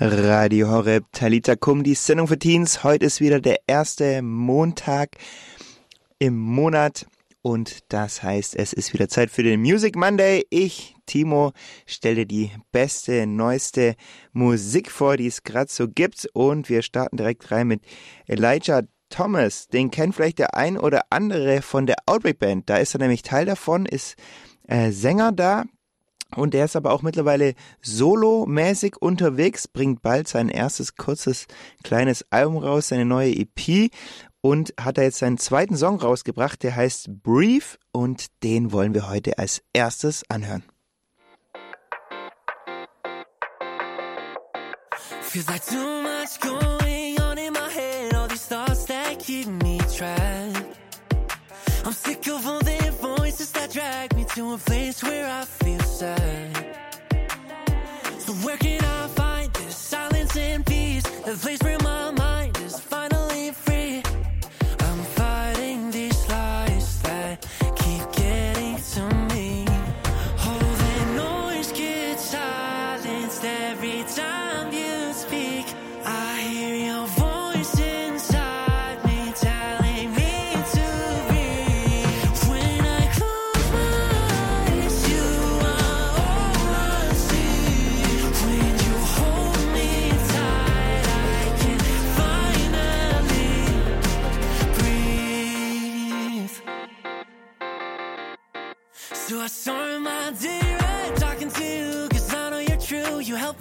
Radio Horeb, Talita Kum, die Sendung für Teens. Heute ist wieder der erste Montag im Monat und das heißt, es ist wieder Zeit für den Music Monday. Ich, Timo, stelle die beste, neueste Musik vor, die es gerade so gibt und wir starten direkt rein mit Elijah Thomas. Den kennt vielleicht der ein oder andere von der Outbreak Band. Da ist er nämlich Teil davon, ist äh, Sänger da und der ist aber auch mittlerweile solomäßig unterwegs, bringt bald sein erstes kurzes kleines Album raus, seine neue EP und hat da jetzt seinen zweiten Song rausgebracht, der heißt Brief und den wollen wir heute als erstes anhören. Feels like I'm sick of all the voices that drag me to a place where I feel sad. So where can I find this silence and peace? A place where my mind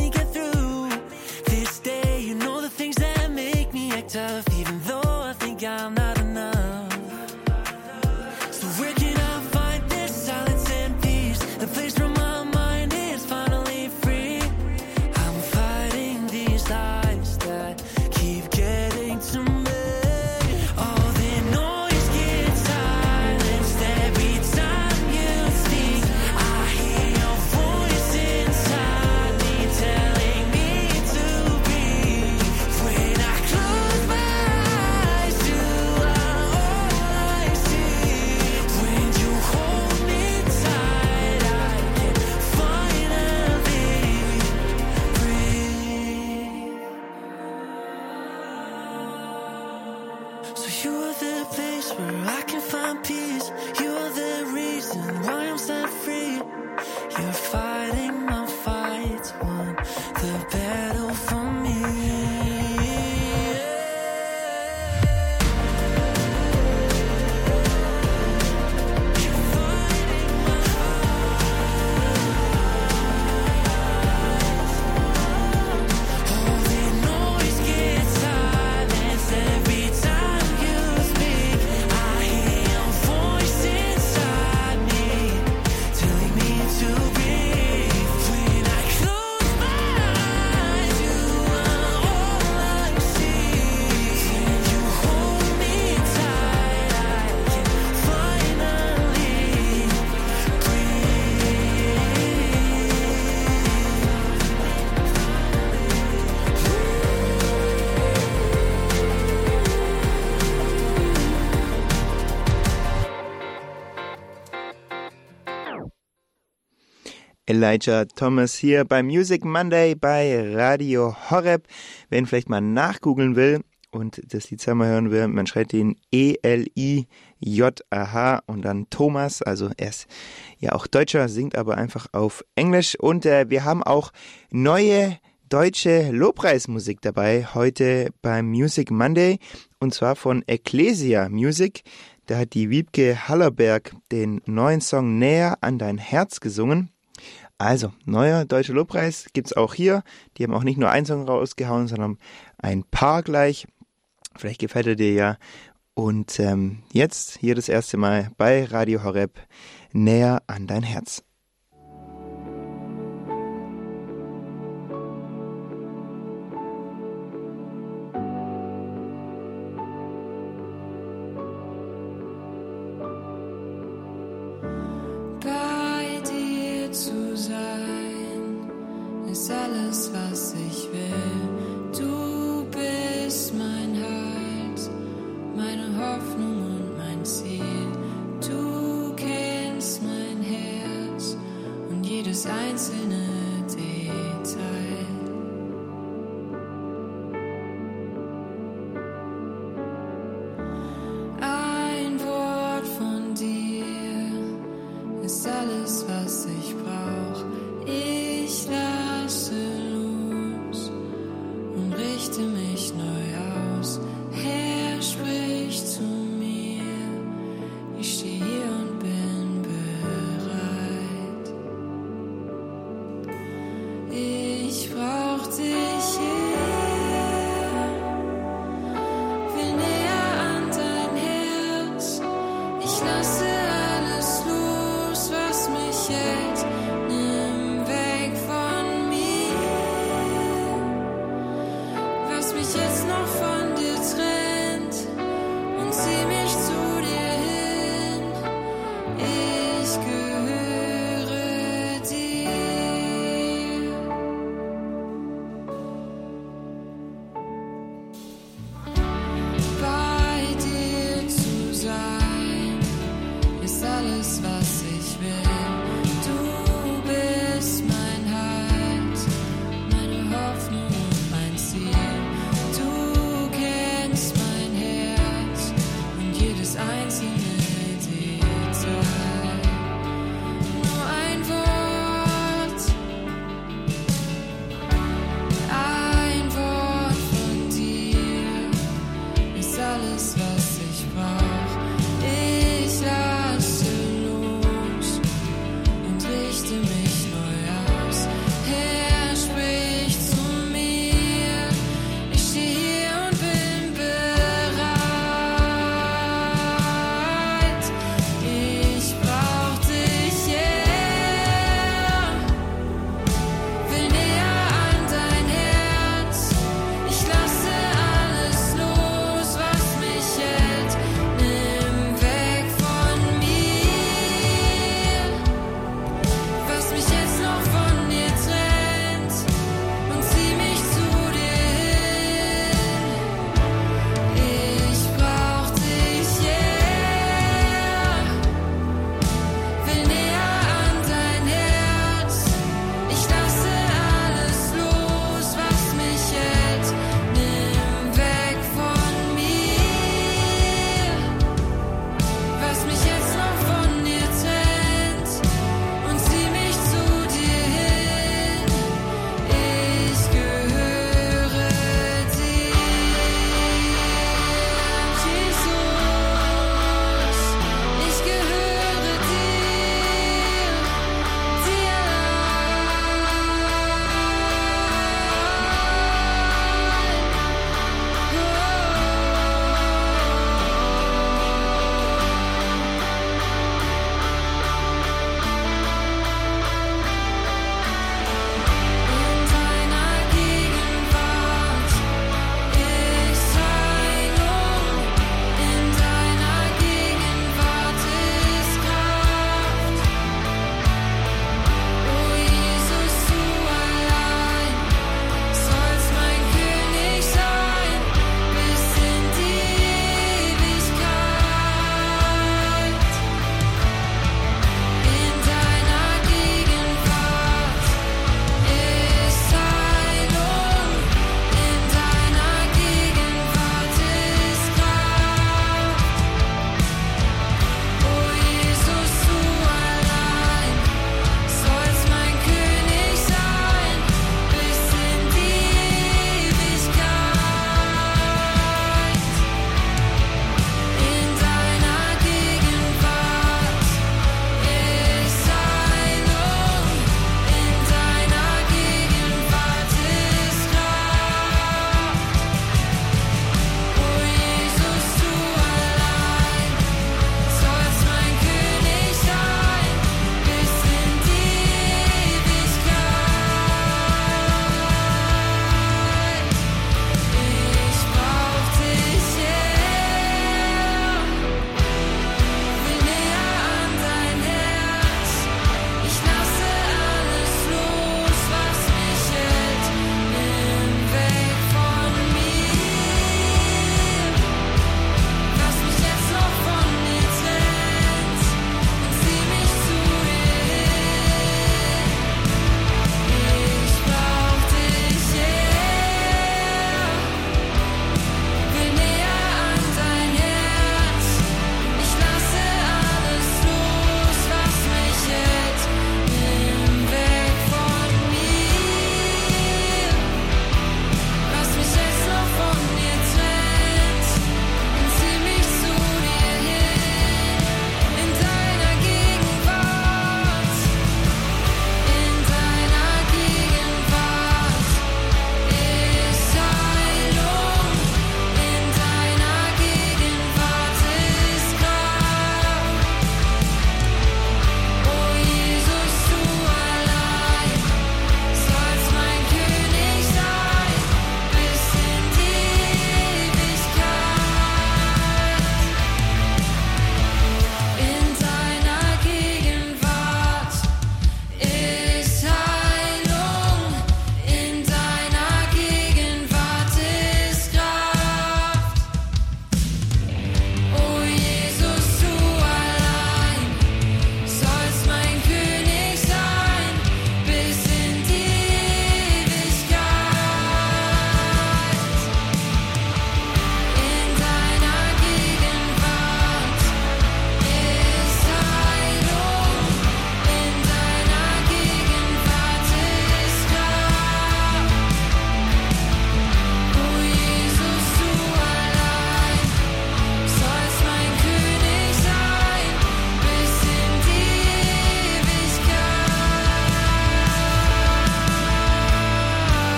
me get through this day. You know the things that make me act tough, Elijah Thomas hier bei Music Monday bei Radio Horeb. Wen vielleicht mal nachgoogeln will und das Lied zweimal hören will, man schreibt ihn E-L-I-J-A-H und dann Thomas, also er ist ja auch Deutscher, singt aber einfach auf Englisch und äh, wir haben auch neue deutsche Lobpreismusik dabei heute beim Music Monday und zwar von Ecclesia Music. Da hat die Wiebke Hallerberg den neuen Song Näher an dein Herz gesungen. Also, neuer deutscher Lobpreis gibt's auch hier. Die haben auch nicht nur einen Song rausgehauen, sondern ein paar gleich. Vielleicht gefällt er dir ja. Und ähm, jetzt hier das erste Mal bei Radio Horeb näher an dein Herz.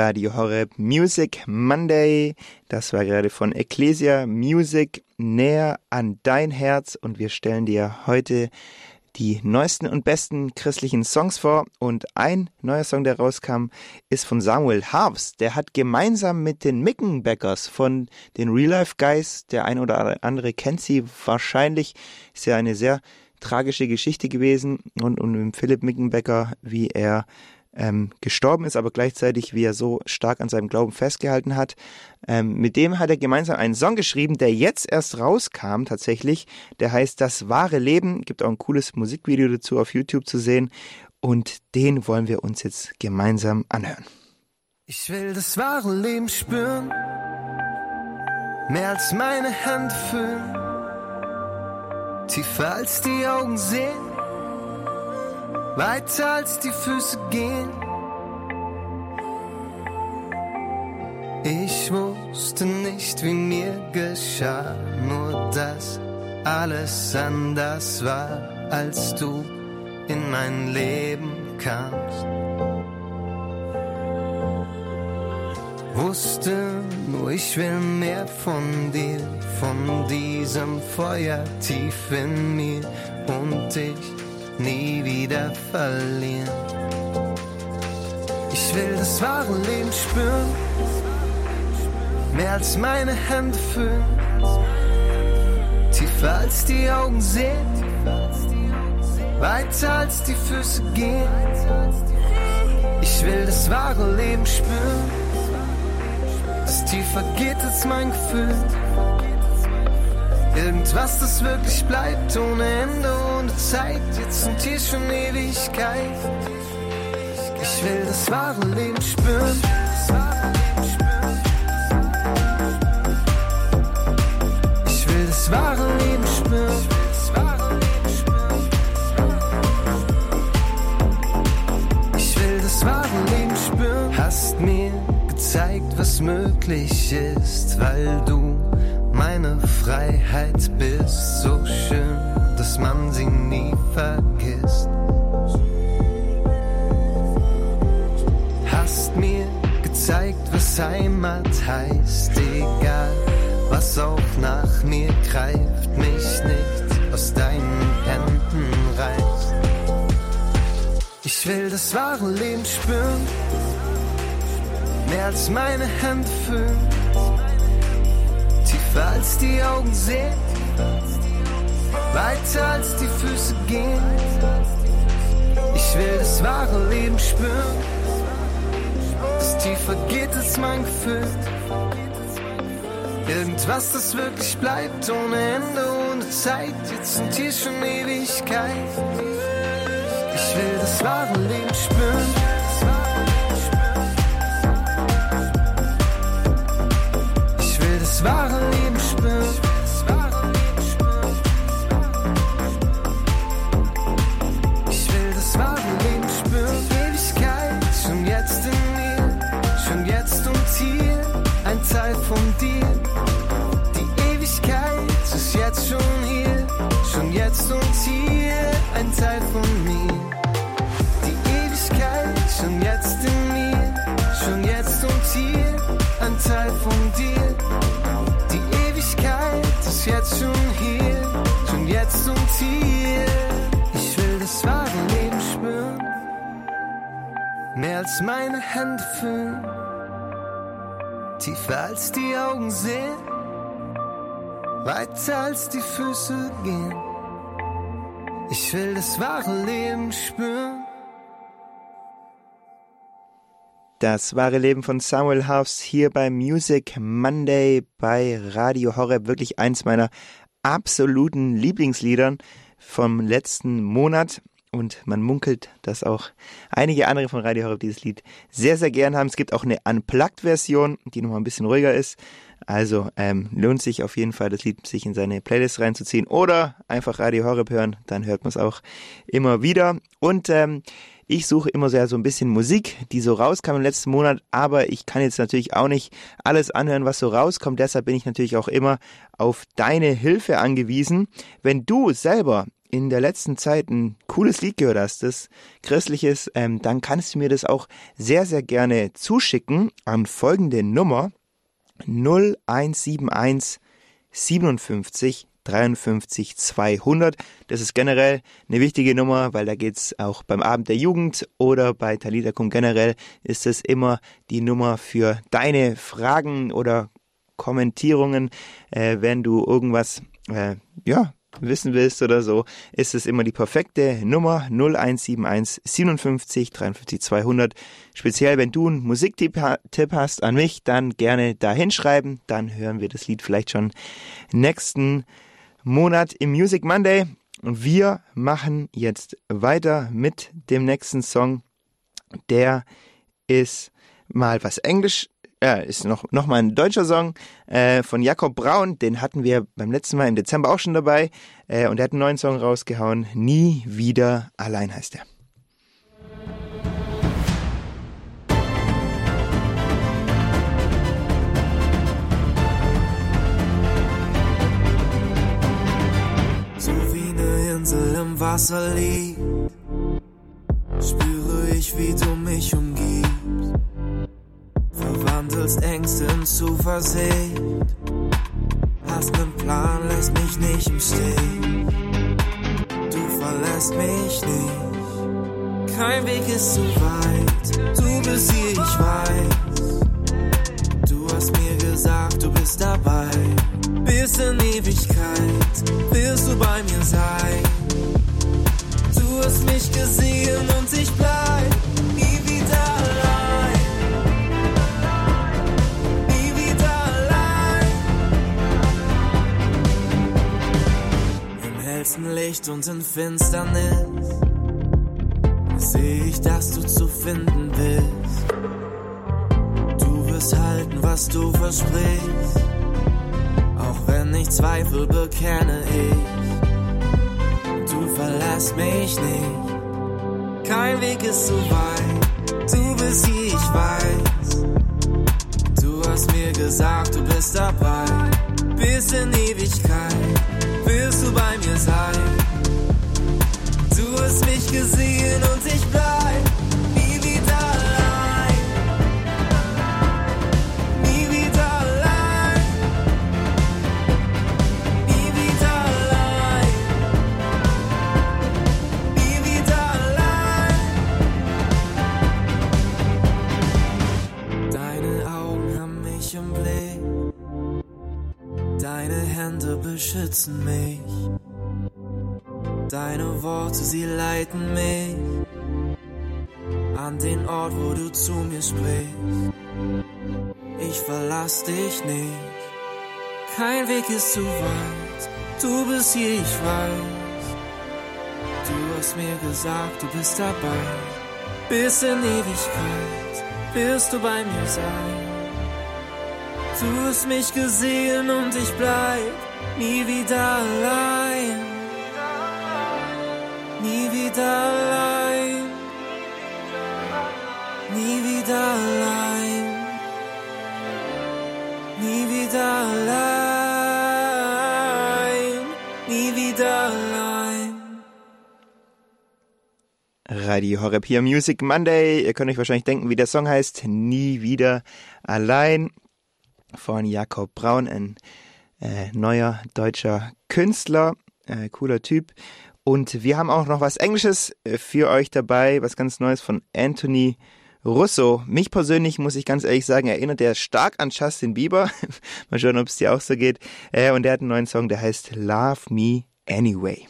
Radio Horeb Music Monday. Das war gerade von Ecclesia Music näher an dein Herz und wir stellen dir heute die neuesten und besten christlichen Songs vor und ein neuer Song, der rauskam, ist von Samuel Harves. Der hat gemeinsam mit den Mickenbeckers von den Real Life Guys, der ein oder andere kennt sie wahrscheinlich, ist ja eine sehr tragische Geschichte gewesen und, mit Philipp Mickenbecker, wie er ähm, gestorben ist, aber gleichzeitig, wie er so stark an seinem Glauben festgehalten hat. Ähm, mit dem hat er gemeinsam einen Song geschrieben, der jetzt erst rauskam tatsächlich. Der heißt Das wahre Leben. Gibt auch ein cooles Musikvideo dazu auf YouTube zu sehen. Und den wollen wir uns jetzt gemeinsam anhören. Ich will das wahre Leben spüren, mehr als meine Hände fühlen, tiefer als die Augen sehen weiter als die Füße gehen. Ich wusste nicht, wie mir geschah, nur dass alles anders war, als du in mein Leben kamst. Wusste nur, ich will mehr von dir, von diesem Feuer tief in mir und ich nie wieder verlieren. Ich will das wahre Leben spüren, mehr als meine Hände fühlen, tiefer als die Augen sehen, weiter als die Füße gehen. Ich will das wahre Leben spüren, das tiefer geht als mein Gefühl. Irgendwas, das wirklich bleibt, ohne Ende, Zeit, jetzt und hier schon Ewigkeit. Ich will das wahre Leben spüren. Ich will das wahre Leben spüren. Ich will das wahre Leben spüren. Hast mir gezeigt, was möglich ist, weil du meine Freiheit bist, so schön, man sie nie vergisst. Hast mir gezeigt, was Heimat heißt, egal was auch nach mir greift, mich nicht aus deinen Händen reißt. Ich will das wahre Leben spüren, mehr als meine Hände fühlen tiefer als die Augen sehen, weiter als die Füße gehen. Ich will das wahre Leben spüren, das tiefer geht als mein Gefühl. Irgendwas, das wirklich bleibt, ohne Ende, ohne Zeit, jetzt und hier schon Ewigkeit. Ich will das wahre Leben spüren. Meine Hände fühlen, tiefer als die Augen sehen, weiter als die Füße gehen. Ich will das wahre Leben spüren. Das wahre Leben von Samuel House hier bei Music Monday bei Radio Horror. Wirklich eins meiner absoluten Lieblingsliedern vom letzten Monat. Und man munkelt, dass auch einige andere von Radio Horror dieses Lied sehr, sehr gern haben. Es gibt auch eine Unplugged-Version, die nochmal ein bisschen ruhiger ist. Also ähm, lohnt sich auf jeden Fall, das Lied sich in seine Playlist reinzuziehen oder einfach Radio Horror hören, dann hört man es auch immer wieder. Und ähm, ich suche immer sehr so ein bisschen Musik, die so rauskam im letzten Monat, aber ich kann jetzt natürlich auch nicht alles anhören, was so rauskommt. Deshalb bin ich natürlich auch immer auf deine Hilfe angewiesen. Wenn du selber in der letzten Zeit ein cooles Lied gehört hast, das christliches, ähm, dann kannst du mir das auch sehr, sehr gerne zuschicken an folgende Nummer 0171 57 53 200. Das ist generell eine wichtige Nummer, weil da geht's auch beim Abend der Jugend oder bei Talitakum generell ist es immer die Nummer für deine Fragen oder Kommentierungen, äh, wenn du irgendwas äh, ja wissen willst oder so, ist es immer die perfekte Nummer 0171 57 53 200. Speziell wenn du einen Musiktipp hast an mich, dann gerne da hinschreiben. Dann hören wir das Lied vielleicht schon nächsten Monat im Music Monday. Und wir machen jetzt weiter mit dem nächsten Song. Der ist mal was Englisch ja, ist noch, noch mal ein deutscher Song äh, von Jakob Braun. Den hatten wir beim letzten Mal im Dezember auch schon dabei. Äh, und er hat einen neuen Song rausgehauen. Nie wieder allein heißt er. So wie eine Insel im Wasser liegt, spüre ich, wie du mich umgibst verwandelst Ängste in Zuversicht. Hast nen Plan, lässt mich nicht im Stich. Du verlässt mich nicht. Kein Weg ist zu weit. Du bist hier, ich weiß. Du hast mir gesagt, du bist dabei. Bis in Ewigkeit wirst du bei mir sein. Du hast mich gesehen hellsten Licht und in Finsternis sehe ich, dass du zu finden bist. Du wirst halten, was du versprichst, auch wenn ich Zweifel bekenne ich. Du verlässt mich nicht, kein Weg ist zu weit. Du bist hier, ich weiß. Du hast mir gesagt, du bist dabei, bis in Ewigkeit sein. Du hast mich gesehen und ich bleib nie wieder allein. Nie wieder allein. Nie wieder allein. Nie wieder allein. Deine Augen haben mich im Blick. Deine Hände beschützen mich. Worte, sie leiten mich an den Ort, wo du zu mir sprichst. Ich verlass dich nicht. Kein Weg ist zu weit. Du bist hier, ich weiß. Du hast mir gesagt, du bist dabei. Bis in Ewigkeit wirst du bei mir sein. Du hast mich gesehen und ich bleib nie wieder allein. Wieder allein. Nie wieder allein. Nie wieder allein. Nie wieder allein. Radio Horeb hier Music Monday. Ihr könnt euch wahrscheinlich denken, wie der Song heißt. Nie wieder allein von Jakob Braun, ein äh, neuer deutscher Künstler, äh, cooler Typ. Und wir haben auch noch was Englisches äh, für euch dabei, was ganz Neues von Anthony Russo. Mich persönlich, muss ich ganz ehrlich sagen, erinnert er stark an Justin Bieber. Mal schauen, ob es dir auch so geht. Äh, und er hat einen neuen Song, der heißt Love Me Anyway.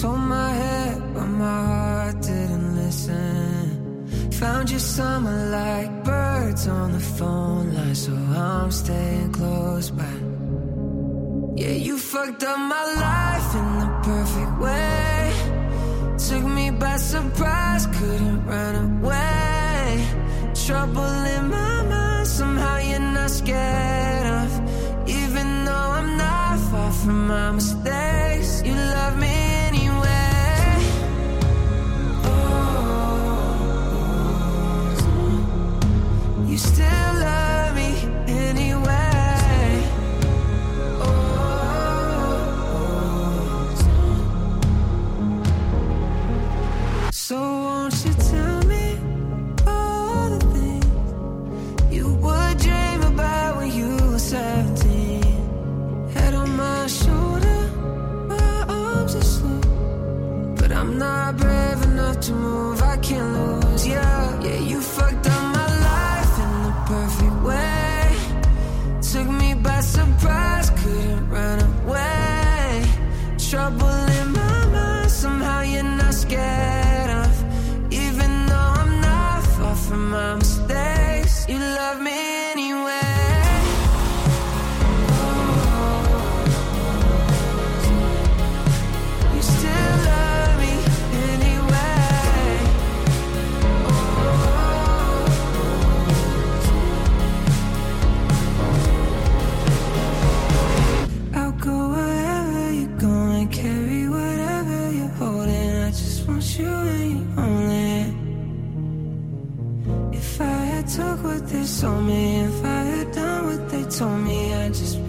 Told my head, but my heart didn't listen. found you summer like birds on the phone line, so I'm staying close by. Yeah, you fucked up my life in the perfect way. Took me by surprise, couldn't run away. Trouble in my mind, somehow you're not scared of. Even though I'm not far from my mistakes, you love me you still love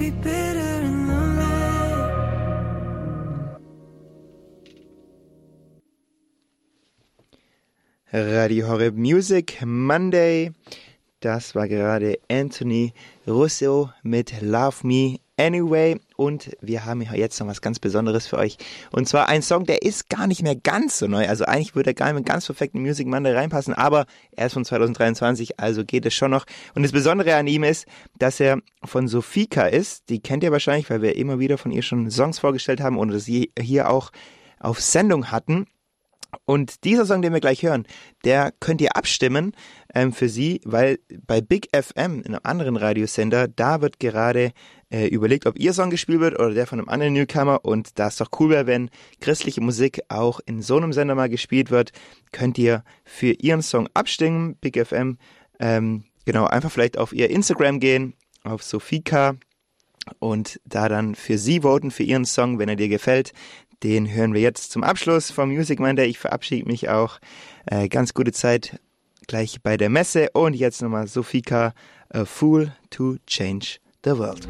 be bitter and lonely. Radio Horeb Music Monday. Das war gerade Anthony Russo mit Love Me Anyway. Und wir haben jetzt noch was ganz Besonderes für euch. Und zwar ein Song, der ist gar nicht mehr ganz so neu. Also eigentlich würde er gar nicht mehr ganz perfekt in Music Monday reinpassen, aber er ist von 2023, also geht es schon noch. Und das Besondere an ihm ist, dass er von Sofika ist. Die kennt ihr wahrscheinlich, weil wir immer wieder von ihr schon Songs vorgestellt haben und sie hier auch auf Sendung hatten. Und dieser Song, den wir gleich hören, der könnt ihr abstimmen ähm, für sie, weil bei Big FM, einem anderen Radiosender, da wird gerade äh, überlegt, ob ihr Song gespielt wird oder der von einem anderen Newcomer. Und da es doch cool wäre, wenn christliche Musik auch in so einem Sender mal gespielt wird, könnt ihr für ihren Song abstimmen. Big FM, ähm, genau, einfach vielleicht auf ihr Instagram gehen, auf Sofika und da dann für sie voten, für ihren Song, wenn er dir gefällt. Den hören wir jetzt zum Abschluss vom Music Monday. Ich verabschiede mich auch. Äh, ganz gute Zeit gleich bei der Messe. Und jetzt nochmal Sofika, A Fool to Change the World.